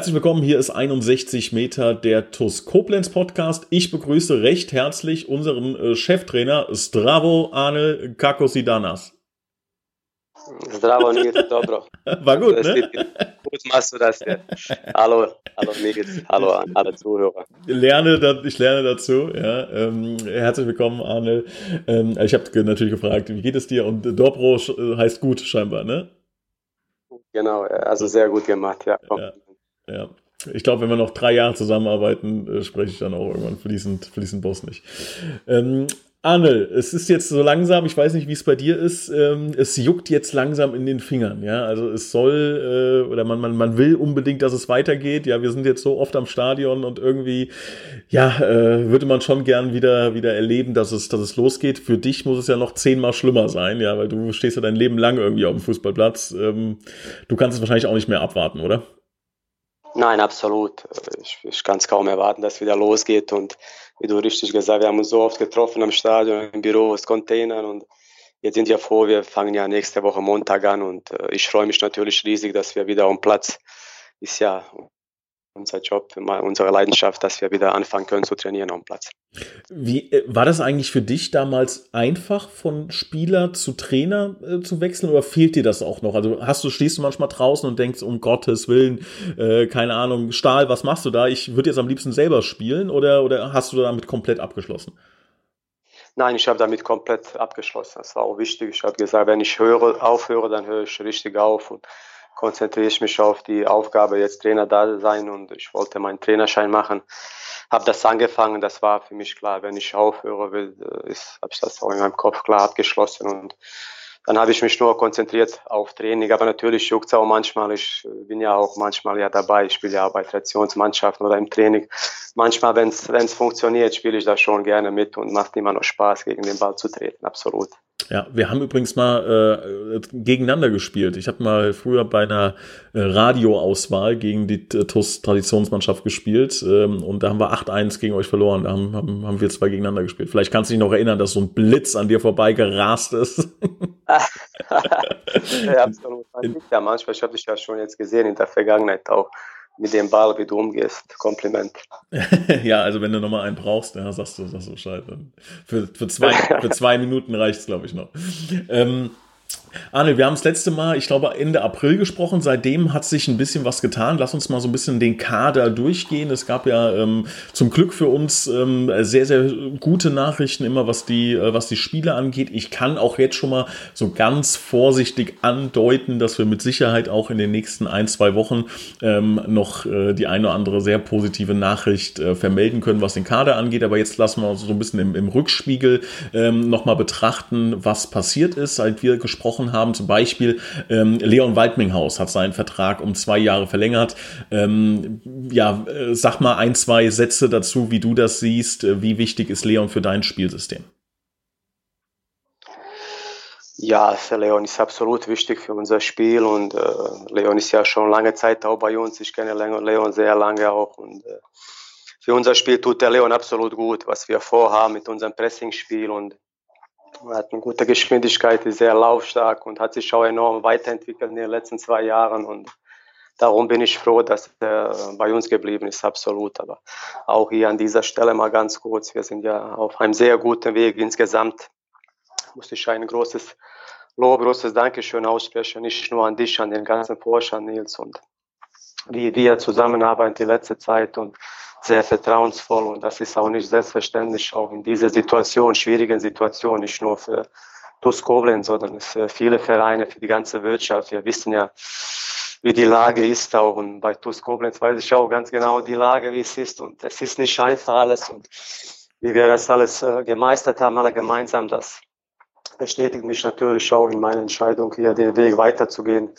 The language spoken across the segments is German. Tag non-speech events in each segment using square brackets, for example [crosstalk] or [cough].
Herzlich willkommen, hier ist 61 Meter der TUS Koblenz Podcast. Ich begrüße recht herzlich unseren äh, Cheftrainer Stravo Arne Kakosidanas. Zdravo, Nils, dobro. [laughs] War gut, ne? Gut machst du das ja. Hallo, hallo Nils, hallo an alle Zuhörer. Lerne, ich lerne dazu, ja. Ähm, herzlich willkommen, Arne. Ähm, ich habe natürlich gefragt, wie geht es dir? Und Dobro heißt gut scheinbar, ne? Genau, also sehr gut gemacht, ja. ja. Ja. Ich glaube, wenn wir noch drei Jahre zusammenarbeiten, äh, spreche ich dann auch irgendwann fließend, fließend bosnisch. Ähm, Arne, es ist jetzt so langsam, ich weiß nicht, wie es bei dir ist, ähm, es juckt jetzt langsam in den Fingern, ja. Also es soll äh, oder man, man, man will unbedingt, dass es weitergeht. Ja, wir sind jetzt so oft am Stadion und irgendwie, ja, äh, würde man schon gern wieder, wieder erleben, dass es, dass es losgeht. Für dich muss es ja noch zehnmal schlimmer sein, ja, weil du stehst ja dein Leben lang irgendwie auf dem Fußballplatz. Ähm, du kannst es wahrscheinlich auch nicht mehr abwarten, oder? Nein, absolut. Ich, ich kann es kaum erwarten, dass es wieder losgeht. Und wie du richtig gesagt, wir haben uns so oft getroffen am Stadion, im Büro, aus Containern. Und jetzt sind wir froh, wir fangen ja nächste Woche Montag an. Und äh, ich freue mich natürlich riesig, dass wir wieder am Platz ist ja unser Job, unsere Leidenschaft, dass wir wieder anfangen können zu trainieren am Platz. Wie äh, war das eigentlich für dich damals einfach von Spieler zu Trainer äh, zu wechseln oder fehlt dir das auch noch? Also hast du stehst du manchmal draußen und denkst um Gottes willen, äh, keine Ahnung, Stahl, was machst du da? Ich würde jetzt am liebsten selber spielen oder oder hast du damit komplett abgeschlossen? Nein, ich habe damit komplett abgeschlossen. Das war auch wichtig. Ich habe gesagt, wenn ich höre, aufhöre, dann höre ich richtig auf und konzentriere ich mich auf die Aufgabe, jetzt Trainer da sein und ich wollte meinen Trainerschein machen. Habe das angefangen, das war für mich klar, wenn ich aufhöre äh, habe ich das auch in meinem Kopf klar abgeschlossen und dann habe ich mich nur konzentriert auf Training, aber natürlich juckt es auch manchmal. Ich äh, bin ja auch manchmal ja dabei. Ich spiele ja bei Tradationsmannschaften oder im Training. Manchmal, wenn es funktioniert, spiele ich da schon gerne mit und macht immer noch Spaß, gegen den Ball zu treten. Absolut. Ja, wir haben übrigens mal äh, gegeneinander gespielt. Ich habe mal früher bei einer äh, Radioauswahl gegen die äh, TUS Traditionsmannschaft gespielt ähm, und da haben wir 8-1 gegen euch verloren. Da haben, haben, haben wir zwei gegeneinander gespielt. Vielleicht kannst du dich noch erinnern, dass so ein Blitz an dir vorbeigerast ist. [laughs] ja, absolut. Man ja manchmal, ich habe dich ja schon jetzt gesehen in der Vergangenheit auch mit dem Ball, wie du umgehst. Kompliment. [laughs] ja, also wenn du nochmal einen brauchst, ja, sagst du, sagst du Bescheid. Für, für, zwei, [laughs] für zwei Minuten reicht es, glaube ich, noch. Ähm, Arne, wir haben das letzte Mal, ich glaube, Ende April gesprochen. Seitdem hat sich ein bisschen was getan. Lass uns mal so ein bisschen den Kader durchgehen. Es gab ja ähm, zum Glück für uns ähm, sehr, sehr gute Nachrichten immer, was die, äh, was die Spiele angeht. Ich kann auch jetzt schon mal so ganz vorsichtig andeuten, dass wir mit Sicherheit auch in den nächsten ein, zwei Wochen ähm, noch äh, die eine oder andere sehr positive Nachricht äh, vermelden können, was den Kader angeht. Aber jetzt lassen wir uns so ein bisschen im, im Rückspiegel ähm, nochmal betrachten, was passiert ist, seit wir gesprochen besprochen haben. Zum Beispiel ähm, Leon Waldminghaus hat seinen Vertrag um zwei Jahre verlängert. Ähm, ja, äh, sag mal ein, zwei Sätze dazu, wie du das siehst. Äh, wie wichtig ist Leon für dein Spielsystem? Ja, für Leon ist absolut wichtig für unser Spiel und äh, Leon ist ja schon lange Zeit auch bei uns. Ich kenne Leon sehr lange auch und äh, für unser Spiel tut der Leon absolut gut, was wir vorhaben mit unserem Pressingspiel und hat eine gute Geschwindigkeit, ist sehr laufstark und hat sich auch enorm weiterentwickelt in den letzten zwei Jahren. Und darum bin ich froh, dass er bei uns geblieben ist, absolut. Aber auch hier an dieser Stelle mal ganz kurz, wir sind ja auf einem sehr guten Weg insgesamt. Muss ich ein großes Lob, großes Dankeschön aussprechen, nicht nur an dich, an den ganzen Vorstand, Nils, und wie wir zusammenarbeiten die letzte Zeit und sehr vertrauensvoll und das ist auch nicht selbstverständlich, auch in dieser Situation, schwierigen Situation, nicht nur für TuS Koblenz, sondern für viele Vereine, für die ganze Wirtschaft. Wir wissen ja, wie die Lage ist auch und bei TuS Koblenz weiß ich auch ganz genau die Lage, wie es ist und es ist nicht einfach alles und wie wir das alles äh, gemeistert haben, alle gemeinsam, das bestätigt mich natürlich auch in meiner Entscheidung, hier den Weg weiterzugehen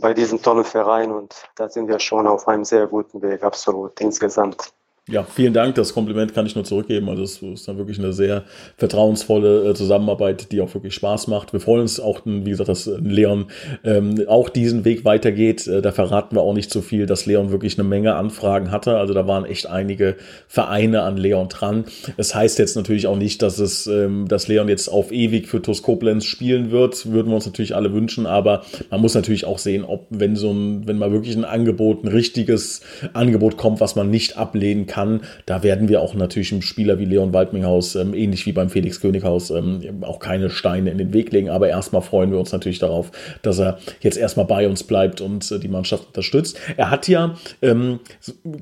bei diesem tollen Verein und da sind wir schon auf einem sehr guten Weg, absolut, insgesamt. Ja, vielen Dank. Das Kompliment kann ich nur zurückgeben. Also es ist dann wirklich eine sehr vertrauensvolle äh, Zusammenarbeit, die auch wirklich Spaß macht. Wir freuen uns auch, wie gesagt, dass äh, Leon ähm, auch diesen Weg weitergeht. Äh, da verraten wir auch nicht so viel, dass Leon wirklich eine Menge Anfragen hatte. Also da waren echt einige Vereine an Leon dran. Es das heißt jetzt natürlich auch nicht, dass es, ähm, dass Leon jetzt auf ewig für TuS Koblenz spielen wird. Würden wir uns natürlich alle wünschen. Aber man muss natürlich auch sehen, ob wenn so ein, wenn mal wirklich ein Angebot, ein richtiges Angebot kommt, was man nicht ablehnen kann, kann. Da werden wir auch natürlich einem Spieler wie Leon Waldminghaus, ähm, ähnlich wie beim Felix Könighaus, ähm, auch keine Steine in den Weg legen. Aber erstmal freuen wir uns natürlich darauf, dass er jetzt erstmal bei uns bleibt und äh, die Mannschaft unterstützt. Er hat ja ähm,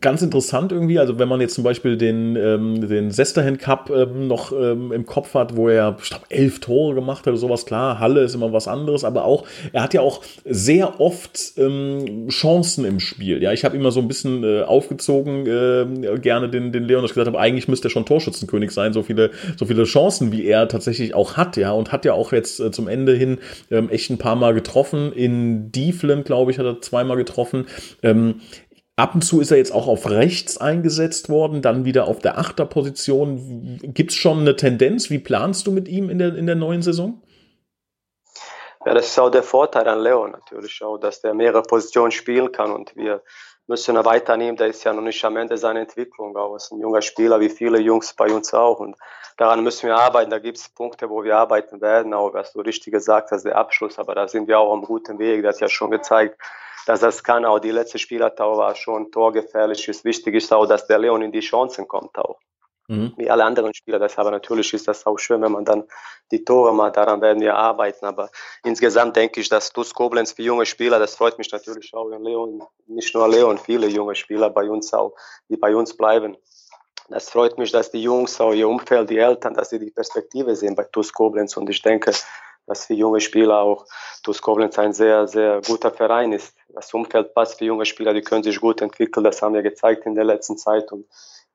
ganz interessant irgendwie, also wenn man jetzt zum Beispiel den, ähm, den Sesterhen Cup ähm, noch ähm, im Kopf hat, wo er, ich glaube, elf Tore gemacht hat oder sowas, klar, Halle ist immer was anderes, aber auch, er hat ja auch sehr oft Chancen im Spiel. Ja, ich habe immer so ein bisschen äh, aufgezogen, äh, gerne den, den Leon, dass ich gesagt habe, eigentlich müsste er schon Torschützenkönig sein, so viele, so viele Chancen, wie er tatsächlich auch hat, ja, und hat ja auch jetzt äh, zum Ende hin ähm, echt ein paar Mal getroffen. In Dieflen, glaube ich, hat er zweimal getroffen. Ähm, Ab und zu ist er jetzt auch auf rechts eingesetzt worden, dann wieder auf der Achterposition. Gibt es schon eine Tendenz? Wie planst du mit ihm in der, in der neuen Saison? Ja, das ist auch der Vorteil an Leon natürlich auch, dass der mehrere Positionen spielen kann und wir müssen ihn weiternehmen. Der ist ja noch nicht am Ende seiner Entwicklung. Auch ist ein junger Spieler, wie viele Jungs bei uns auch. Und daran müssen wir arbeiten. Da gibt es Punkte, wo wir arbeiten werden. Auch was du richtig gesagt hast, der Abschluss. Aber da sind wir auch am guten Weg. Das hat ja schon gezeigt, dass das kann. Auch die letzte Spielertau war schon torgefährlich. Es wichtig ist auch, dass der Leon in die Chancen kommt auch mhm. wie alle anderen Spieler. Deshalb natürlich ist das auch schön, wenn man dann die Tore macht. Daran werden wir arbeiten. Aber insgesamt denke ich, dass TuS Koblenz für junge Spieler, das freut mich natürlich auch. Leon, nicht nur Leon, viele junge Spieler bei uns auch, die bei uns bleiben. Das freut mich, dass die Jungs, auch ihr Umfeld, die Eltern, dass sie die Perspektive sehen bei TuS Koblenz. Und ich denke, dass für junge Spieler auch TuS Koblenz ein sehr, sehr guter Verein ist. Das Umfeld passt für junge Spieler, die können sich gut entwickeln. Das haben wir gezeigt in der letzten Zeit. Und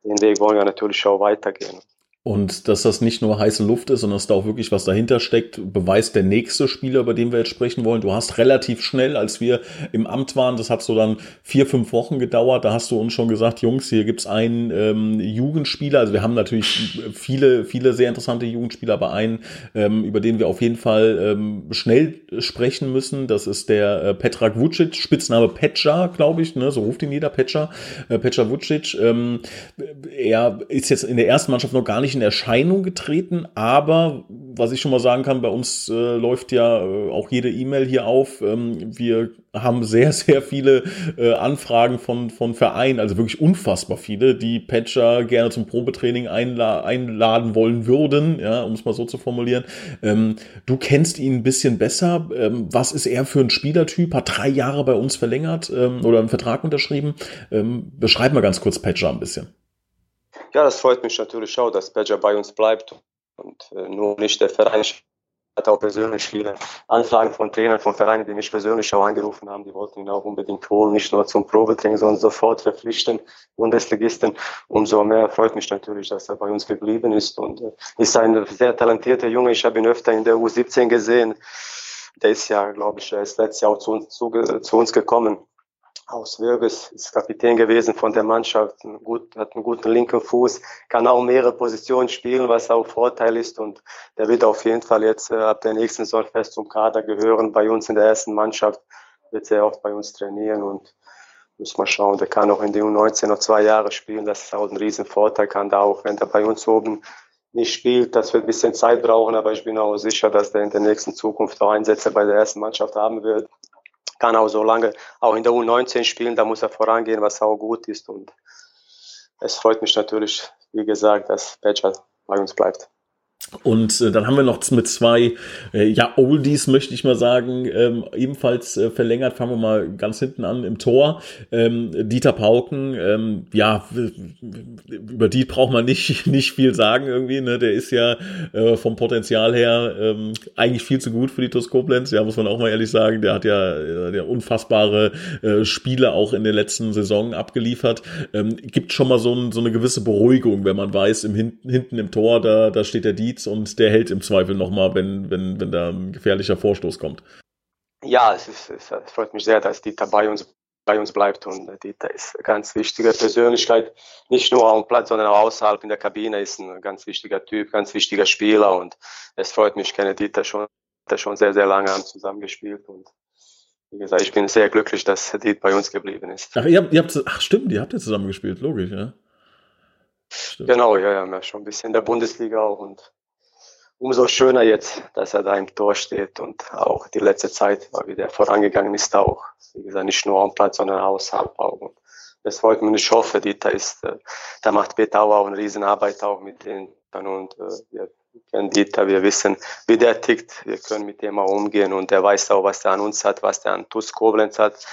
den Weg wollen wir natürlich auch weitergehen. Und dass das nicht nur heiße Luft ist, sondern dass da auch wirklich was dahinter steckt, beweist der nächste Spieler, über den wir jetzt sprechen wollen. Du hast relativ schnell, als wir im Amt waren, das hat so dann vier, fünf Wochen gedauert, da hast du uns schon gesagt, Jungs, hier gibt's einen ähm, Jugendspieler. Also wir haben natürlich viele, viele sehr interessante Jugendspieler, aber einen, ähm, über den wir auf jeden Fall ähm, schnell sprechen müssen. Das ist der äh, Petra Vucic, Spitzname Petra, glaube ich, ne? so ruft ihn jeder, Petra, äh, Petra Vucic. Ähm, er ist jetzt in der ersten Mannschaft noch gar nicht in Erscheinung getreten, aber was ich schon mal sagen kann, bei uns äh, läuft ja äh, auch jede E-Mail hier auf. Ähm, wir haben sehr, [laughs] sehr viele äh, Anfragen von, von Vereinen, also wirklich unfassbar viele, die Patcher gerne zum Probetraining einla einladen wollen würden, ja, um es mal so zu formulieren. Ähm, du kennst ihn ein bisschen besser. Ähm, was ist er für ein Spielertyp? Hat drei Jahre bei uns verlängert ähm, oder einen Vertrag unterschrieben. Ähm, beschreib mal ganz kurz Patcher ein bisschen. Ja, das freut mich natürlich auch, dass Badger bei uns bleibt und äh, nur nicht der Verein hat auch persönlich viele Anfragen von Trainern von Vereinen, die mich persönlich auch angerufen haben. Die wollten ihn auch unbedingt holen, nicht nur zum Probetraining, sondern sofort verpflichten, Bundesligisten. Umso mehr freut mich natürlich, dass er bei uns geblieben ist und äh, ist ein sehr talentierter Junge. Ich habe ihn öfter in der U17 gesehen. Der ist ja, glaube ich, er ist letztes Jahr auch zu uns, zu, zu uns gekommen aus Würges, ist Kapitän gewesen von der Mannschaft, gut, hat einen guten linken Fuß, kann auch mehrere Positionen spielen, was auch Vorteil ist. Und der wird auf jeden Fall jetzt äh, ab der nächsten Saison fest zum Kader gehören. Bei uns in der ersten Mannschaft wird sehr oft bei uns trainieren und muss mal schauen, der kann auch in der U19 noch zwei Jahre spielen, das ist auch ein riesen Vorteil, kann da auch, wenn der bei uns oben nicht spielt, das wird ein bisschen Zeit brauchen, aber ich bin auch sicher, dass der in der nächsten Zukunft auch Einsätze bei der ersten Mannschaft haben wird kann auch so lange auch in der U19 spielen, da muss er vorangehen, was auch gut ist. Und es freut mich natürlich, wie gesagt, dass Badger bei uns bleibt. Und äh, dann haben wir noch mit zwei, äh, ja, Oldies, möchte ich mal sagen, ähm, ebenfalls äh, verlängert. Fangen wir mal ganz hinten an im Tor. Ähm, Dieter Pauken, ähm, ja, über die braucht man nicht, [laughs] nicht viel sagen irgendwie. Ne? Der ist ja äh, vom Potenzial her ähm, eigentlich viel zu gut für die TuS Koblenz. Ja, muss man auch mal ehrlich sagen. Der hat ja äh, der unfassbare äh, Spiele auch in der letzten Saison abgeliefert. Ähm, gibt schon mal so, ein, so eine gewisse Beruhigung, wenn man weiß, im hinten, hinten im Tor, da, da steht der Dieter Beats und der hält im Zweifel nochmal, wenn, wenn, wenn da ein gefährlicher Vorstoß kommt. Ja, es, ist, es freut mich sehr, dass Dieter bei uns bei uns bleibt und Dieter ist eine ganz wichtige Persönlichkeit, nicht nur am Platz, sondern auch außerhalb in der Kabine ist ein ganz wichtiger Typ, ganz wichtiger Spieler und es freut mich, ich kenne Dieter schon, schon sehr, sehr lange haben zusammengespielt und wie gesagt, ich bin sehr glücklich, dass Dieter bei uns geblieben ist. Ach, ihr habt, ihr habt, ach stimmt, ihr habt ja zusammengespielt, logisch, ja. Stimmt. Genau, ja, ja, schon ein bisschen in der Bundesliga auch und umso schöner jetzt, dass er da im Tor steht und auch die letzte Zeit, wie der vorangegangen ist, auch, wie gesagt, nicht nur am Platz, sondern außerhalb auch. Das freut mich. Ich hoffe, Dieter ist, äh, da macht Peter auch eine Riesenarbeit auch mit den und äh, wir kennen Dieter, wir wissen, wie der tickt, wir können mit dem auch umgehen und der weiß auch, was der an uns hat, was der an TuS Koblenz hat,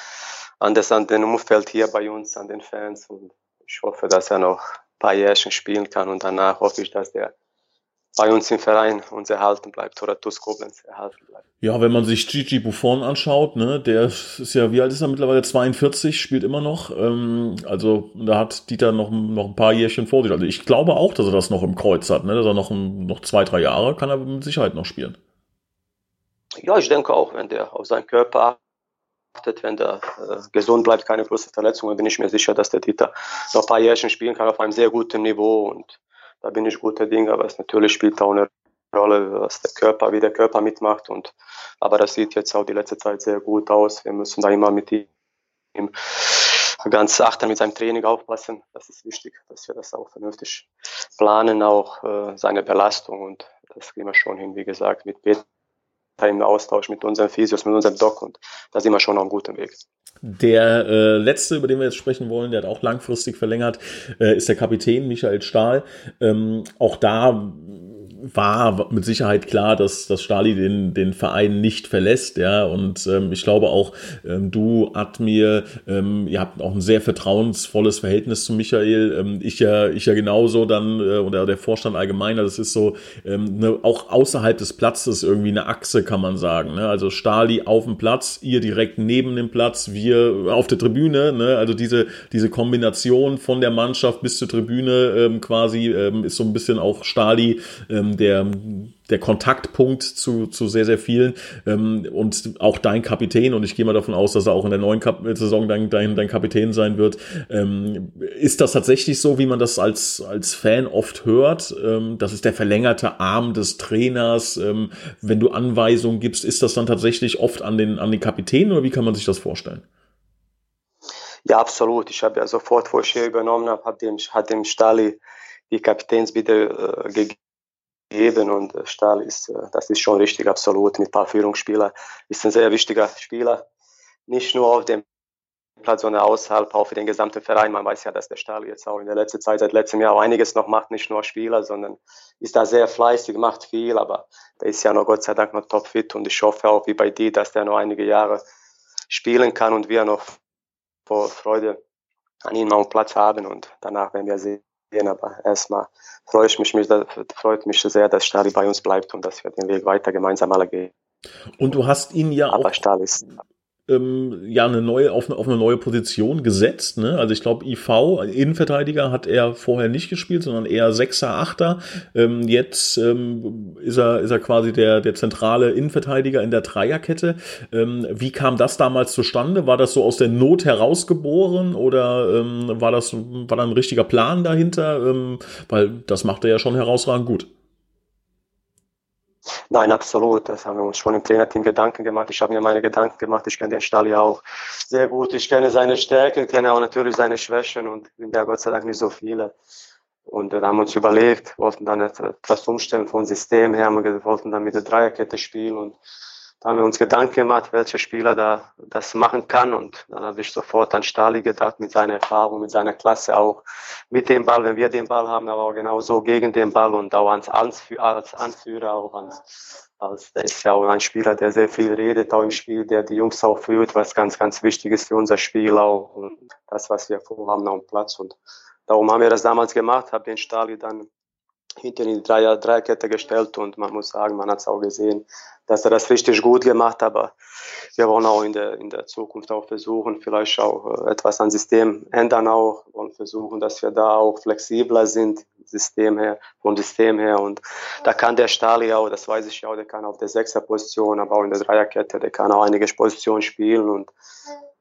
anders an den Umfeld hier bei uns, an den Fans und ich hoffe, dass er noch ein paar Jährchen spielen kann und danach hoffe ich, dass der bei uns im Verein uns erhalten bleibt oder TuS Koblenz erhalten bleibt. Ja, wenn man sich Gigi Buffon anschaut, ne, der ist ja, wie alt ist er mittlerweile? 42, spielt immer noch. Ähm, also da hat Dieter noch, noch ein paar Jährchen vor sich. Also ich glaube auch, dass er das noch im Kreuz hat, ne, dass er noch, noch zwei, drei Jahre kann er mit Sicherheit noch spielen. Ja, ich denke auch, wenn der auf seinen Körper achtet, wenn der äh, gesund bleibt, keine großen Verletzungen, bin ich mir sicher, dass der Dieter noch ein paar Jährchen spielen kann auf einem sehr guten Niveau und da bin ich guter Dinge, aber es natürlich spielt auch eine Rolle, was der Körper, wie der Körper mitmacht. Und, aber das sieht jetzt auch die letzte Zeit sehr gut aus. Wir müssen da immer mit ihm ganz achten, mit seinem Training aufpassen. Das ist wichtig, dass wir das auch vernünftig planen, auch äh, seine Belastung. Und das kriegen wir schon hin, wie gesagt, mit Peter im Austausch mit unseren Physios, mit unserem Doc. Und da sind wir schon auf einem guten Weg. Der äh, letzte, über den wir jetzt sprechen wollen, der hat auch langfristig verlängert, äh, ist der Kapitän Michael Stahl. Ähm, auch da war mit Sicherheit klar, dass, dass Stali den, den Verein nicht verlässt, ja. Und ähm, ich glaube auch, ähm, du, Admir, ähm, ihr habt auch ein sehr vertrauensvolles Verhältnis zu Michael. Ähm, ich ja, ich ja genauso dann, äh, oder der Vorstand allgemeiner, das ist so, ähm, ne, auch außerhalb des Platzes irgendwie eine Achse, kann man sagen. Ne? Also Stali auf dem Platz, ihr direkt neben dem Platz, wir auf der Tribüne, ne? Also diese, diese Kombination von der Mannschaft bis zur Tribüne ähm, quasi ähm, ist so ein bisschen auch Stali ähm, der, der Kontaktpunkt zu, zu sehr, sehr vielen ähm, und auch dein Kapitän und ich gehe mal davon aus, dass er auch in der neuen Kap Saison dein, dein, dein Kapitän sein wird. Ähm, ist das tatsächlich so, wie man das als, als Fan oft hört? Ähm, das ist der verlängerte Arm des Trainers. Ähm, wenn du Anweisungen gibst, ist das dann tatsächlich oft an den, an den Kapitän oder wie kann man sich das vorstellen? Ja, absolut. Ich habe ja sofort, wo ich hier übernommen habe, hat dem, hat dem Stali die Kapitänsbitte äh, gegeben geben und äh, Stahl ist, äh, das ist schon richtig, absolut, mit ein paar Führungsspielern. Ist ein sehr wichtiger Spieler, nicht nur auf dem Platz, sondern außerhalb, auch für den gesamten Verein. Man weiß ja, dass der Stahl jetzt auch in der letzten Zeit, seit letztem Jahr auch einiges noch macht, nicht nur Spieler, sondern ist da sehr fleißig, macht viel, aber der ist ja noch Gott sei Dank noch topfit und ich hoffe auch wie bei dir, dass der noch einige Jahre spielen kann und wir noch vor Freude an ihm auf Platz haben und danach werden wir sehen, aber erstmal freue ich mich, freut mich sehr, dass Stali bei uns bleibt und dass wir den Weg weiter gemeinsam alle gehen. Und du hast ihn ja aber auch. Stahl ist, ähm, ja eine neue auf, eine, auf eine neue Position gesetzt. Ne? Also ich glaube, IV, Innenverteidiger, hat er vorher nicht gespielt, sondern eher Sechser, Achter. Ähm, jetzt ähm, ist er ist er quasi der der zentrale Innenverteidiger in der Dreierkette. Ähm, wie kam das damals zustande? War das so aus der Not herausgeboren oder ähm, war das war da ein richtiger Plan dahinter? Ähm, weil das macht er ja schon herausragend gut. Nein, absolut. Das haben wir uns schon im Trainerteam Gedanken gemacht. Ich habe mir meine Gedanken gemacht. Ich kenne den Stall ja auch sehr gut. Ich kenne seine Stärken, kenne auch natürlich seine Schwächen und bin ja Gott sei Dank nicht so viele. Und wir haben uns überlegt, wollten dann etwas umstellen vom System her, wir wollten dann mit der Dreierkette spielen und da haben wir uns Gedanken gemacht, welcher Spieler da das machen kann. Und dann habe ich sofort an Stali gedacht, mit seiner Erfahrung, mit seiner Klasse auch mit dem Ball, wenn wir den Ball haben, aber auch genauso gegen den Ball und auch als, als Anführer, auch als, als, der ist ja auch ein Spieler, der sehr viel redet, auch im Spiel, der die Jungs auch führt, was ganz, ganz wichtig ist für unser Spiel auch und das, was wir vorhaben auf dem Platz. Und darum haben wir das damals gemacht, habe den Stali dann hinter in die Dreier, Dreierkette gestellt und man muss sagen, man hat es auch gesehen, dass er das richtig gut gemacht hat, aber wir wollen auch in der, in der Zukunft auch versuchen, vielleicht auch äh, etwas an System ändern auch, wollen versuchen, dass wir da auch flexibler sind, System her, vom System her und da kann der Stali auch, das weiß ich auch, der kann auf der Sechser Position, aber auch in der Dreierkette, der kann auch einige Positionen spielen und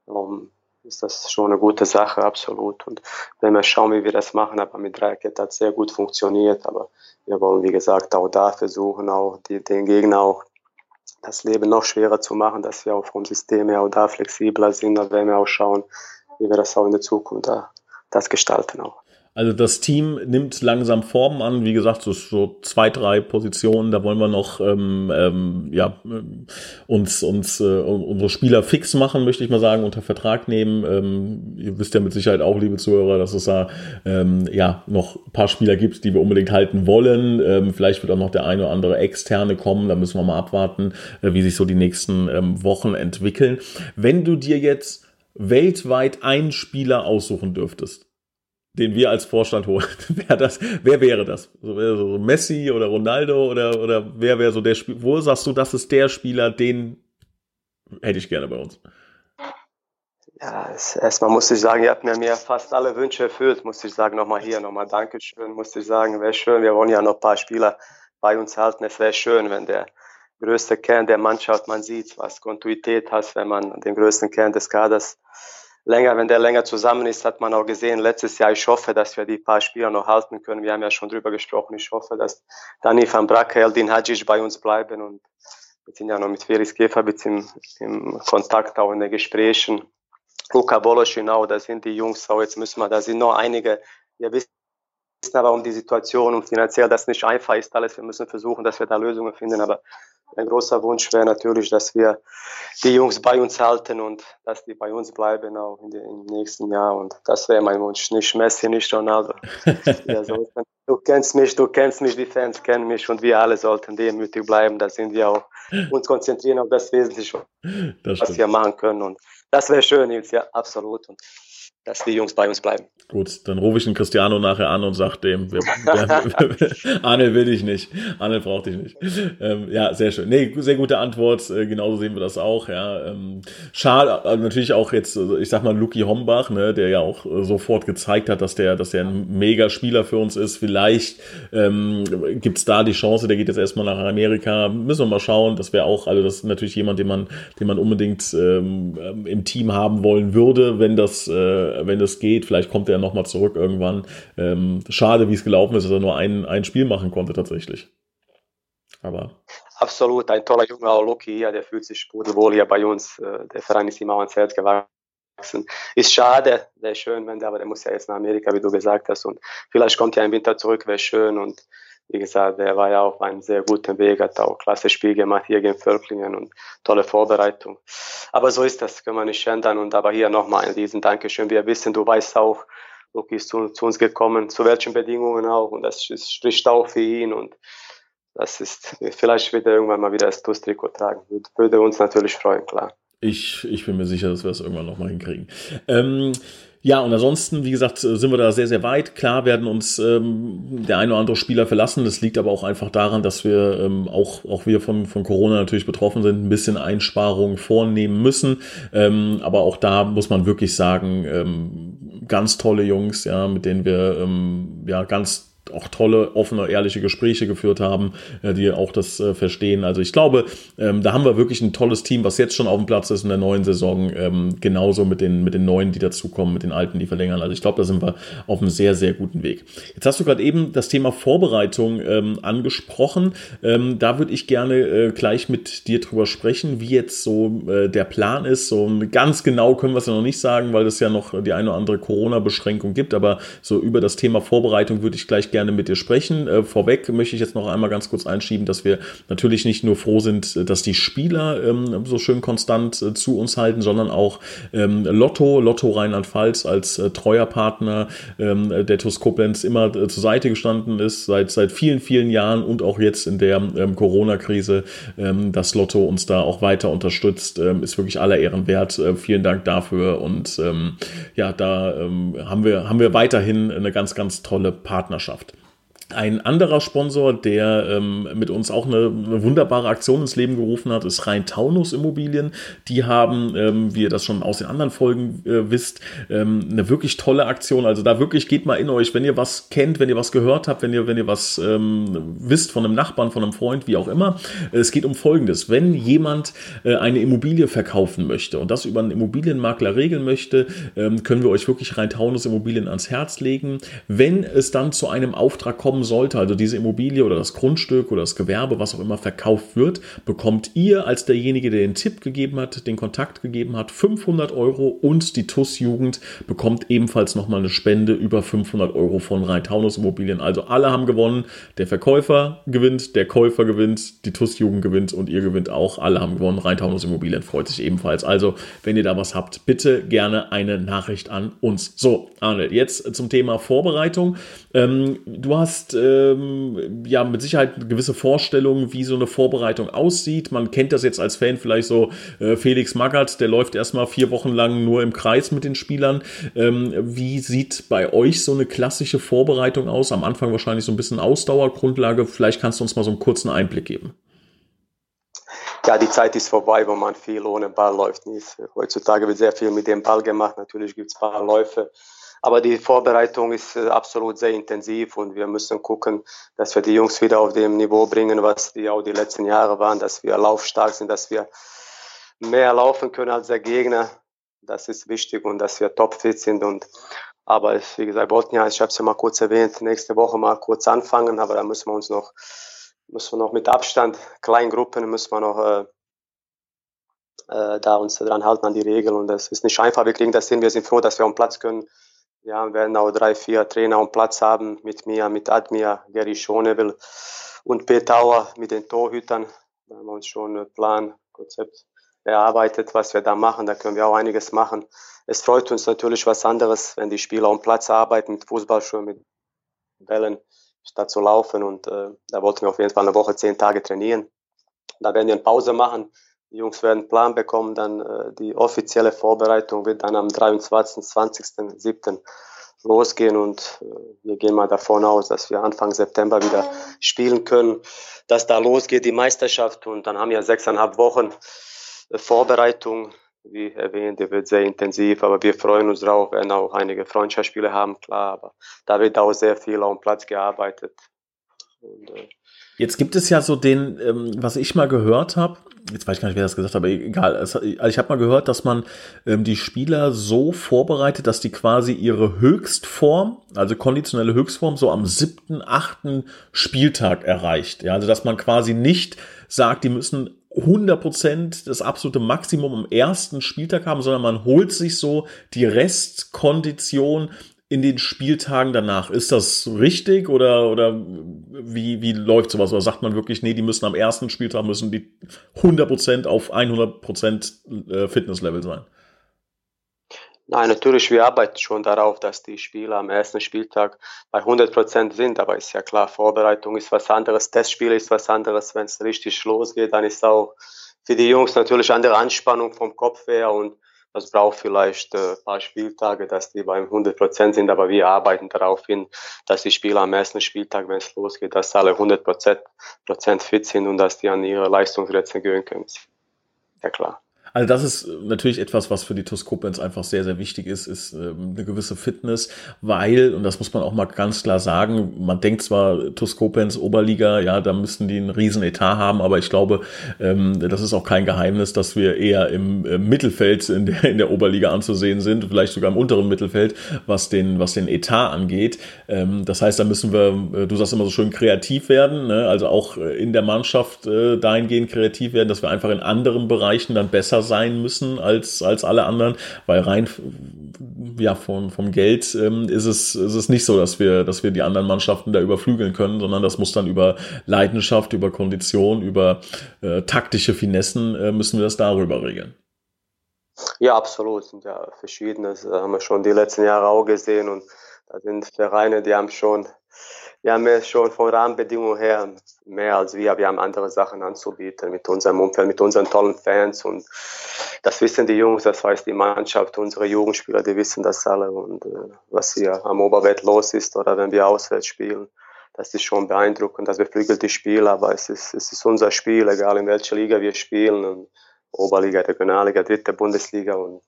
um, ist das schon eine gute Sache, absolut. Und wenn wir schauen, wie wir das machen, aber mit Dreierkette hat sehr gut funktioniert, aber wir wollen, wie gesagt, auch da versuchen, auch die, den Gegner auch das Leben noch schwerer zu machen, dass wir auch vom System her auch da flexibler sind, da werden wir auch schauen, wie wir das auch in der Zukunft da, das gestalten auch. Also das Team nimmt langsam Formen an, wie gesagt, so, so zwei, drei Positionen, da wollen wir noch ähm, ähm, ja, uns, uns äh, unsere Spieler fix machen, möchte ich mal sagen, unter Vertrag nehmen. Ähm, ihr wisst ja mit Sicherheit auch, liebe Zuhörer, dass es da ähm, ja noch ein paar Spieler gibt, die wir unbedingt halten wollen. Ähm, vielleicht wird auch noch der eine oder andere externe kommen, da müssen wir mal abwarten, äh, wie sich so die nächsten ähm, Wochen entwickeln. Wenn du dir jetzt weltweit einen Spieler aussuchen dürftest, den wir als Vorstand holen. [laughs] wer, das, wer wäre das? So, so Messi oder Ronaldo oder, oder wer wäre so der Spieler? Wo sagst du, das ist der Spieler, den hätte ich gerne bei uns? Ja, erstmal muss ich sagen, ihr habt mir, fast alle Wünsche erfüllt. Muss ich sagen, nochmal hier, nochmal Dankeschön. Muss ich sagen, wäre schön. Wir wollen ja noch ein paar Spieler bei uns halten. Es wäre schön, wenn der größte Kern der Mannschaft, man sieht, was Kontinuität hat, wenn man den größten Kern des Kaders länger, wenn der länger zusammen ist, hat man auch gesehen letztes Jahr. Ich hoffe, dass wir die paar Spieler noch halten können. Wir haben ja schon drüber gesprochen. Ich hoffe, dass Dani van Brakke, Eldin Hadjic bei uns bleiben und wir sind ja noch mit Felix Gefabitz im, im Kontakt, auch in den Gesprächen. Luca Boloschinau, da sind die Jungs auch, jetzt müssen wir, da sind noch einige, wir wissen aber um die Situation und finanziell das nicht einfach ist alles. Wir müssen versuchen, dass wir da Lösungen finden, aber ein großer Wunsch wäre natürlich, dass wir die Jungs bei uns halten und dass die bei uns bleiben auch in den, im nächsten Jahr. Und das wäre mein Wunsch. Nicht Messi, nicht Ronaldo. [laughs] du kennst mich, du kennst mich, die Fans kennen mich und wir alle sollten demütig bleiben. Da sind wir auch uns konzentrieren auf das Wesentliche, das was wir machen können. Und das wäre schön, Nils, ja, absolut. Und dass die Jungs bei uns bleiben. Gut, dann rufe ich den Cristiano nachher an und sage dem, Arne will dich nicht, Arne braucht dich nicht. Ähm, ja, sehr schön. Nee, sehr gute Antwort, äh, genauso sehen wir das auch. Ja. Ähm, schade, also natürlich auch jetzt, also ich sag mal, Luki Hombach, ne, der ja auch äh, sofort gezeigt hat, dass der, dass der ein mega Spieler für uns ist. Vielleicht ähm, gibt da die Chance, der geht jetzt erstmal nach Amerika. Müssen wir mal schauen. Das wäre auch, also das ist natürlich jemand, den man, den man unbedingt ähm, im Team haben wollen würde, wenn das äh, wenn es geht. Vielleicht kommt er nochmal zurück irgendwann. Ähm, schade, wie es gelaufen ist, dass er nur ein, ein Spiel machen konnte tatsächlich. Aber Absolut, ein toller Junge, auch Loki hier, der fühlt sich pudelwohl hier bei uns. Äh, der Verein ist ihm auch ans Herz gewachsen. Ist schade, wäre schön, wenn der, aber der muss ja jetzt nach Amerika, wie du gesagt hast. Und vielleicht kommt er im Winter zurück, wäre schön. Und wie gesagt, der war ja auf einem sehr guten Weg, hat auch klasse Spiel gemacht hier gegen Völklingen und tolle Vorbereitung. Aber so ist das, können wir nicht ändern. Und aber hier nochmal ein riesen Dankeschön. Wir wissen, du weißt auch, Luki ist zu, zu, uns gekommen, zu welchen Bedingungen auch. Und das ist, spricht auch für ihn. Und das ist, vielleicht wird er irgendwann mal wieder das TUS-Trikot tragen. Würde uns natürlich freuen, klar. Ich, ich bin mir sicher, dass wir es irgendwann nochmal hinkriegen. Ähm, ja, und ansonsten, wie gesagt, sind wir da sehr, sehr weit. Klar werden uns ähm, der eine oder andere Spieler verlassen. Das liegt aber auch einfach daran, dass wir ähm, auch, auch wir von, von Corona natürlich betroffen sind, ein bisschen Einsparungen vornehmen müssen. Ähm, aber auch da muss man wirklich sagen, ähm, ganz tolle Jungs, ja, mit denen wir ähm, ja ganz auch tolle, offene, ehrliche Gespräche geführt haben, äh, die auch das äh, verstehen. Also ich glaube, ähm, da haben wir wirklich ein tolles Team, was jetzt schon auf dem Platz ist in der neuen Saison. Ähm, genauso mit den, mit den Neuen, die dazukommen, mit den Alten, die verlängern. Also ich glaube, da sind wir auf einem sehr, sehr guten Weg. Jetzt hast du gerade eben das Thema Vorbereitung ähm, angesprochen. Da würde ich gerne äh, gleich mit dir drüber sprechen, wie jetzt so der Plan ist. So ganz genau können wir es ja noch nicht sagen, weil es ja noch die eine oder andere Corona-Beschränkung gibt. Aber so über das Thema Vorbereitung würde ich gleich gerne mit dir sprechen. Äh, vorweg möchte ich jetzt noch einmal ganz kurz einschieben, dass wir natürlich nicht nur froh sind, äh, dass die Spieler ähm, so schön konstant äh, zu uns halten, sondern auch ähm, Lotto, Lotto Rheinland-Pfalz als äh, treuer Partner ähm, der TuS Koblenz immer äh, zur Seite gestanden ist, seit, seit vielen, vielen Jahren und auch jetzt in der ähm, Corona-Krise, ähm, dass Lotto uns da auch weiter unterstützt, ähm, ist wirklich aller Ehren wert. Äh, vielen Dank dafür und ja, da haben, wir, haben wir weiterhin eine ganz, ganz tolle Partnerschaft. Ein anderer Sponsor, der ähm, mit uns auch eine, eine, wunderbare Aktion ins Leben gerufen hat, ist Rhein Taunus Immobilien. Die haben, ähm, wie ihr das schon aus den anderen Folgen äh, wisst, ähm, eine wirklich tolle Aktion. Also da wirklich geht mal in euch, wenn ihr was kennt, wenn ihr was gehört habt, wenn ihr, wenn ihr was ähm, wisst von einem Nachbarn, von einem Freund, wie auch immer. Es geht um Folgendes. Wenn jemand äh, eine Immobilie verkaufen möchte und das über einen Immobilienmakler regeln möchte, ähm, können wir euch wirklich Rhein Taunus Immobilien ans Herz legen. Wenn es dann zu einem Auftrag kommt, kommen sollte, also diese Immobilie oder das Grundstück oder das Gewerbe, was auch immer verkauft wird, bekommt ihr als derjenige, der den Tipp gegeben hat, den Kontakt gegeben hat, 500 Euro und die TUS Jugend bekommt ebenfalls nochmal eine Spende über 500 Euro von Rhein-Taunus Immobilien. Also alle haben gewonnen. Der Verkäufer gewinnt, der Käufer gewinnt, die TUS Jugend gewinnt und ihr gewinnt auch. Alle haben gewonnen. Rhein-Taunus Immobilien freut sich ebenfalls. Also, wenn ihr da was habt, bitte gerne eine Nachricht an uns. So, Arne, jetzt zum Thema Vorbereitung. Ähm, du hast ähm, ja mit Sicherheit eine gewisse Vorstellung, wie so eine Vorbereitung aussieht. Man kennt das jetzt als Fan vielleicht so äh, Felix Magath, der läuft erstmal vier Wochen lang nur im Kreis mit den Spielern. Ähm, wie sieht bei euch so eine klassische Vorbereitung aus? Am Anfang wahrscheinlich so ein bisschen Ausdauergrundlage. Vielleicht kannst du uns mal so einen kurzen Einblick geben. Ja, die Zeit ist vorbei, wo man viel ohne Ball läuft. Heutzutage wird sehr viel mit dem Ball gemacht. Natürlich gibt es ein paar Läufe aber die Vorbereitung ist äh, absolut sehr intensiv und wir müssen gucken, dass wir die Jungs wieder auf dem Niveau bringen, was die auch die letzten Jahre waren, dass wir laufstark sind, dass wir mehr laufen können als der Gegner. Das ist wichtig und dass wir topfit sind und aber wie gesagt, wollten ja, ich habe es ja mal kurz erwähnt, nächste Woche mal kurz anfangen, aber da müssen wir uns noch, müssen wir noch mit Abstand, Kleingruppen, müssen wir noch äh, äh, da uns dran halten an die Regeln und das ist nicht einfach. Wir kriegen das hin, wir sind froh, dass wir am Platz können ja, wir werden auch drei, vier Trainer am Platz haben mit mir, mit Admir, Gary Schonewell und Petauer mit den Torhütern. Da haben wir uns schon ein Plan, Konzept erarbeitet, was wir da machen. Da können wir auch einiges machen. Es freut uns natürlich was anderes, wenn die Spieler am Platz arbeiten mit Fußballschuhen, mit Bällen, statt zu laufen. Und äh, da wollten wir auf jeden Fall eine Woche, zehn Tage trainieren. Da werden wir eine Pause machen die Jungs werden einen Plan bekommen, dann äh, die offizielle Vorbereitung wird dann am 23. 20. 7. losgehen und äh, wir gehen mal davon aus, dass wir Anfang September wieder spielen können, dass da losgeht die Meisterschaft und dann haben wir sechseinhalb Wochen äh, Vorbereitung. Wie erwähnt, die wird sehr intensiv, aber wir freuen uns drauf, werden auch einige Freundschaftsspiele haben, klar, aber da wird auch sehr viel auf dem Platz gearbeitet. Und, äh, Jetzt gibt es ja so den, ähm, was ich mal gehört habe, jetzt weiß ich gar nicht, wer das gesagt hat, aber egal. Also ich habe mal gehört, dass man ähm, die Spieler so vorbereitet, dass die quasi ihre Höchstform, also konditionelle Höchstform, so am siebten, achten Spieltag erreicht. Ja, also dass man quasi nicht sagt, die müssen 100% das absolute Maximum am ersten Spieltag haben, sondern man holt sich so die Restkondition in den Spieltagen danach. Ist das richtig oder, oder wie, wie läuft sowas? Oder sagt man wirklich, nee, die müssen am ersten Spieltag müssen die 100% auf 100% äh, Fitnesslevel sein? Nein, natürlich, wir arbeiten schon darauf, dass die Spieler am ersten Spieltag bei 100% sind, aber ist ja klar, Vorbereitung ist was anderes, Testspiel ist was anderes, wenn es richtig losgeht, dann ist auch für die Jungs natürlich andere Anspannung vom Kopf her und das braucht vielleicht äh, ein paar Spieltage, dass die beim 100 Prozent sind, aber wir arbeiten darauf hin, dass die Spieler am ersten Spieltag, wenn es losgeht, dass alle 100 Prozent fit sind und dass die an ihre Leistungsgrenze gehen können. Ja klar. Also das ist natürlich etwas, was für die TuS Koblenz einfach sehr, sehr wichtig ist, ist ähm, eine gewisse Fitness, weil, und das muss man auch mal ganz klar sagen, man denkt zwar TuS Koblenz Oberliga, ja, da müssten die einen riesen Etat haben, aber ich glaube, ähm, das ist auch kein Geheimnis, dass wir eher im äh, Mittelfeld in der, in der Oberliga anzusehen sind, vielleicht sogar im unteren Mittelfeld, was den, was den Etat angeht. Ähm, das heißt, da müssen wir, äh, du sagst immer so schön, kreativ werden, ne? also auch äh, in der Mannschaft dahingehend kreativ werden, dass wir einfach in anderen Bereichen dann besser sein müssen als, als alle anderen, weil rein ja, von, vom Geld ähm, ist, es, ist es nicht so, dass wir, dass wir die anderen Mannschaften da überflügeln können, sondern das muss dann über Leidenschaft, über Kondition, über äh, taktische Finessen äh, müssen wir das darüber regeln. Ja, absolut. Sind ja verschiedene, das haben wir schon die letzten Jahre auch gesehen und da sind Vereine, die haben schon wir haben ja schon von Rahmenbedingungen her mehr als wir. Wir haben andere Sachen anzubieten mit unserem Umfeld, mit unseren tollen Fans. Und das wissen die Jungs, das weiß die Mannschaft, unsere Jugendspieler, die wissen das alle. Und äh, was hier am Oberwelt los ist oder wenn wir auswärts spielen. das ist schon beeindruckend, das beflügelt das Spiel, aber es ist, es ist unser Spiel, egal in welcher Liga wir spielen, und Oberliga, Regionalliga, dritte Bundesliga und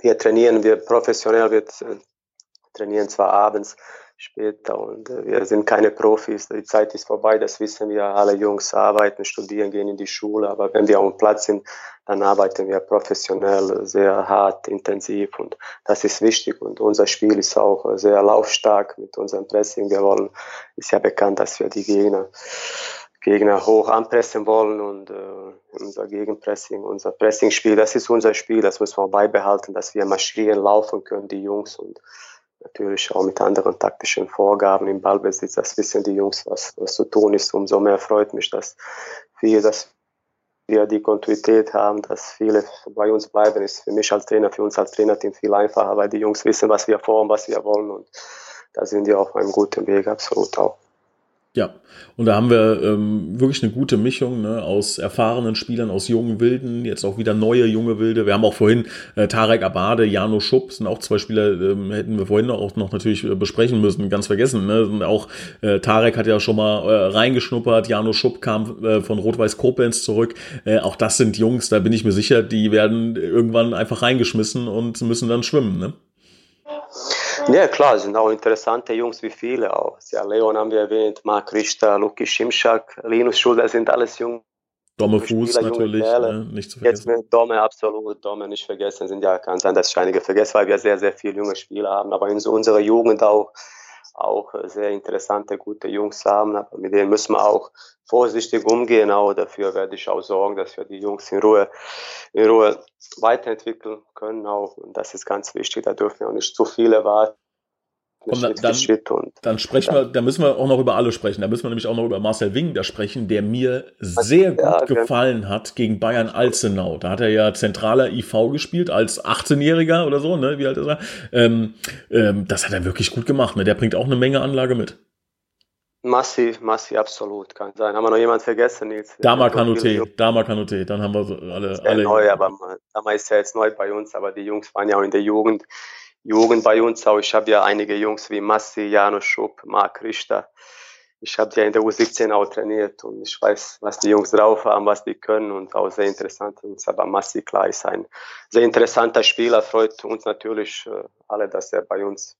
wir trainieren, wir professionell, wir trainieren zwar abends, später. Und äh, wir sind keine Profis, die Zeit ist vorbei, das wissen wir, alle Jungs arbeiten, studieren, gehen in die Schule, aber wenn wir auf dem Platz sind, dann arbeiten wir professionell, sehr hart, intensiv. Und das ist wichtig. Und unser Spiel ist auch sehr laufstark mit unserem Pressing, wir wollen, ist ja bekannt, dass wir die Gegner Gegner hoch anpressen wollen. Und äh, unser Gegenpressing, unser Pressingspiel, das ist unser Spiel, das müssen wir beibehalten, dass wir marschieren, laufen können, die Jungs. Und natürlich auch mit anderen taktischen Vorgaben im Ballbesitz. Das wissen die Jungs, was, was zu tun ist. Umso mehr freut mich, dass wir, dass wir die Kontinuität haben, dass viele bei uns bleiben, ist für mich als Trainer, für uns als Trainerteam viel einfacher, weil die Jungs wissen, was wir vorhaben, was wir wollen und da sind wir auf einem guten Weg, absolut auch. Ja, und da haben wir ähm, wirklich eine gute Mischung ne, aus erfahrenen Spielern, aus jungen Wilden, jetzt auch wieder neue junge Wilde. Wir haben auch vorhin äh, Tarek Abade, Jano Schupp, sind auch zwei Spieler, ähm, hätten wir vorhin auch noch natürlich äh, besprechen müssen, ganz vergessen. Ne? Und auch äh, Tarek hat ja schon mal äh, reingeschnuppert, Jano Schupp kam äh, von Rot-Weiß Koblenz zurück. Äh, auch das sind Jungs, da bin ich mir sicher, die werden irgendwann einfach reingeschmissen und müssen dann schwimmen. Ne? Ja, klar, sind auch interessante Jungs wie viele auch. Ja, Leon haben wir erwähnt, Mark Richter, Luki Schimschak, Linus Schulter sind alles jung. Domme Fuß Spieler, natürlich, ne? nicht zu vergessen. Jetzt mit Domme, absolut, Domme nicht vergessen, sind ja, kann sein, dass ich einige vergesse, weil wir sehr, sehr viele junge Spieler haben, aber in so unserer Jugend auch auch sehr interessante, gute Jungs haben. Aber mit denen müssen wir auch vorsichtig umgehen. Auch dafür werde ich auch sorgen, dass wir die Jungs in Ruhe, in Ruhe weiterentwickeln können. Auch. Und das ist ganz wichtig. Da dürfen wir auch nicht zu viele warten. Komm, dann, dann, dann sprechen wir, da müssen wir auch noch über alle sprechen. Da müssen wir nämlich auch noch über Marcel Wing da sprechen, der mir sehr gut ja, gefallen hat gegen Bayern Alzenau. Da hat er ja zentraler IV gespielt als 18-Jähriger oder so, ne? Wie alt ist er? Ähm, ähm, das hat er wirklich gut gemacht. Ne? Der bringt auch eine Menge Anlage mit. Massiv, massiv, absolut, kann sein. Haben wir noch jemand vergessen, Nils? Dama Kanute, Dama Kanute, dann haben wir so alle. alle neu, aber Dama ist ja jetzt neu bei uns, aber die Jungs waren ja auch in der Jugend Jugend bei uns auch. Ich habe ja einige Jungs wie Massi, Janusz Schupp, Marc Richter. Ich habe ja in der U17 auch trainiert und ich weiß, was die Jungs drauf haben, was die können und auch sehr interessant. Und aber Massi, klar, ist ein sehr interessanter Spieler. Freut uns natürlich äh, alle, dass er bei uns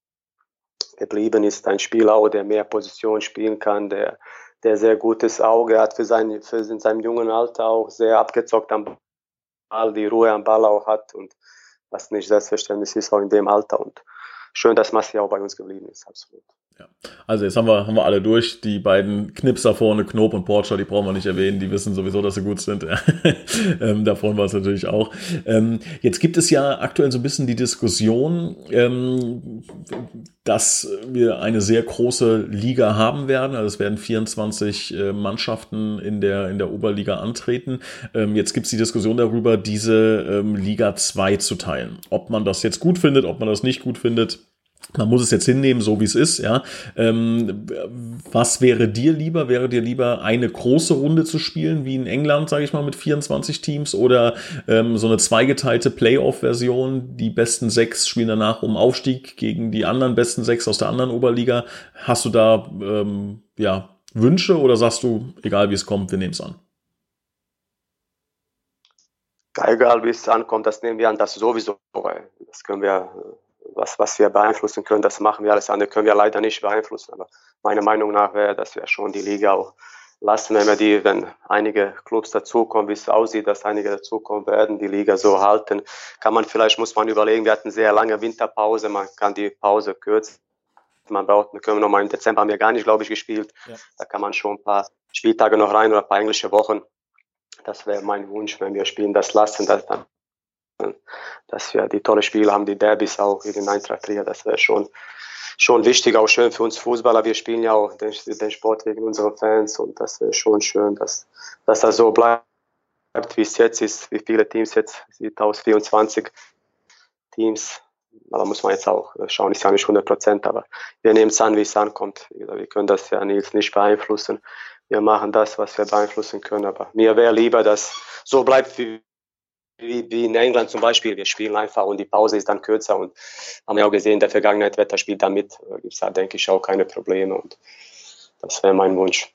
geblieben ist. Ein Spieler auch, der mehr Position spielen kann, der, der sehr gutes Auge hat für, sein, für in seinem jungen Alter auch sehr abgezockt am Ball, die Ruhe am Ball auch hat und was nicht selbstverständlich ist, auch in dem Alter. Und schön, dass Massi auch bei uns geblieben ist, absolut. Ja. Also jetzt haben wir, haben wir alle durch. Die beiden Knipser vorne, Knob und Porcher, die brauchen wir nicht erwähnen. Die wissen sowieso, dass sie gut sind. [laughs] ähm, da freuen wir uns natürlich auch. Ähm, jetzt gibt es ja aktuell so ein bisschen die Diskussion, ähm, dass wir eine sehr große Liga haben werden. Also es werden 24 äh, Mannschaften in der, in der Oberliga antreten. Ähm, jetzt gibt es die Diskussion darüber, diese ähm, Liga 2 zu teilen. Ob man das jetzt gut findet, ob man das nicht gut findet man muss es jetzt hinnehmen, so wie es ist, ja. Ähm, was wäre dir lieber? Wäre dir lieber eine große Runde zu spielen, wie in England, sage ich mal, mit 24 Teams oder ähm, so eine zweigeteilte Playoff-Version? Die besten sechs spielen danach um Aufstieg gegen die anderen besten sechs aus der anderen Oberliga. Hast du da ähm, ja Wünsche oder sagst du, egal wie es kommt, wir nehmen es an? Egal wie es ankommt, das nehmen wir an, das sowieso. Das können wir was, was wir beeinflussen können, das machen wir. Alles andere können wir leider nicht beeinflussen. Aber meiner Meinung nach wäre, dass wir schon die Liga auch lassen, wenn wir die, wenn einige Clubs dazukommen, wie es aussieht, dass einige dazukommen werden, die Liga so halten, kann man vielleicht, muss man überlegen, wir hatten sehr lange Winterpause, man kann die Pause kürzen. Man braucht, können wir nochmal im Dezember haben wir gar nicht, glaube ich, gespielt. Ja. Da kann man schon ein paar Spieltage noch rein oder ein paar englische Wochen. Das wäre mein Wunsch, wenn wir spielen das lassen, dass dann dass wir die tolle Spiele haben, die Derbys auch gegen Eintracht Trier, das wäre schon, schon wichtig, auch schön für uns Fußballer. Wir spielen ja auch den, den Sport wegen unserer Fans und das wäre schon schön, dass, dass das so bleibt, wie es jetzt ist, wie viele Teams jetzt sieht aus, 24 Teams. Aber muss man jetzt auch schauen, ist ja nicht 100 Prozent, aber wir nehmen es an, wie es ankommt. Wir können das ja nicht beeinflussen. Wir machen das, was wir beeinflussen können, aber mir wäre lieber, dass so bleibt, wie wie, wie in England zum Beispiel, wir spielen einfach und die Pause ist dann kürzer und haben ja auch gesehen, der Vergangenheit Wetter spielt damit, gibt es da denke ich auch keine Probleme und das wäre mein Wunsch.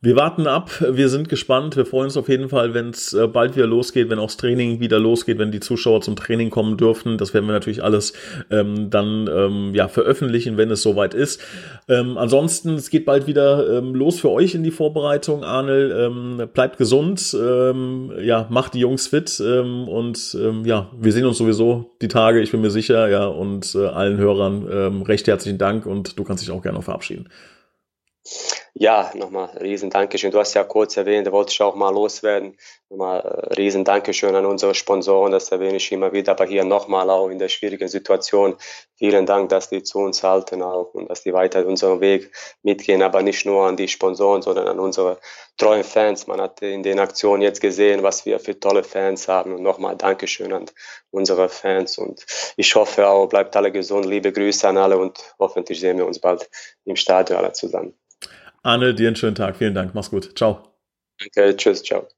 Wir warten ab, wir sind gespannt. Wir freuen uns auf jeden Fall, wenn es äh, bald wieder losgeht, wenn auch das Training wieder losgeht, wenn die Zuschauer zum Training kommen dürfen. Das werden wir natürlich alles ähm, dann ähm, ja, veröffentlichen, wenn es soweit ist. Ähm, ansonsten, es geht bald wieder ähm, los für euch in die Vorbereitung. Arnel, ähm, bleibt gesund, ähm, ja, macht die Jungs fit ähm, und ähm, ja, wir sehen uns sowieso die Tage, ich bin mir sicher, ja, und äh, allen Hörern ähm, recht herzlichen Dank und du kannst dich auch gerne verabschieden. Ja, nochmal riesen Dankeschön. Du hast ja kurz erwähnt, da wollte ich auch mal loswerden. Nochmal äh, riesen Dankeschön an unsere Sponsoren, das erwähne ich immer wieder, aber hier nochmal auch in der schwierigen Situation. Vielen Dank, dass die zu uns halten auch und dass die weiter unseren Weg mitgehen, aber nicht nur an die Sponsoren, sondern an unsere treuen Fans. Man hat in den Aktionen jetzt gesehen, was wir für tolle Fans haben und nochmal Dankeschön an unsere Fans und ich hoffe auch, bleibt alle gesund, liebe Grüße an alle und hoffentlich sehen wir uns bald im Stadion alle zusammen. Arne, dir einen schönen Tag. Vielen Dank. Mach's gut. Ciao. Danke. Tschüss. Ciao.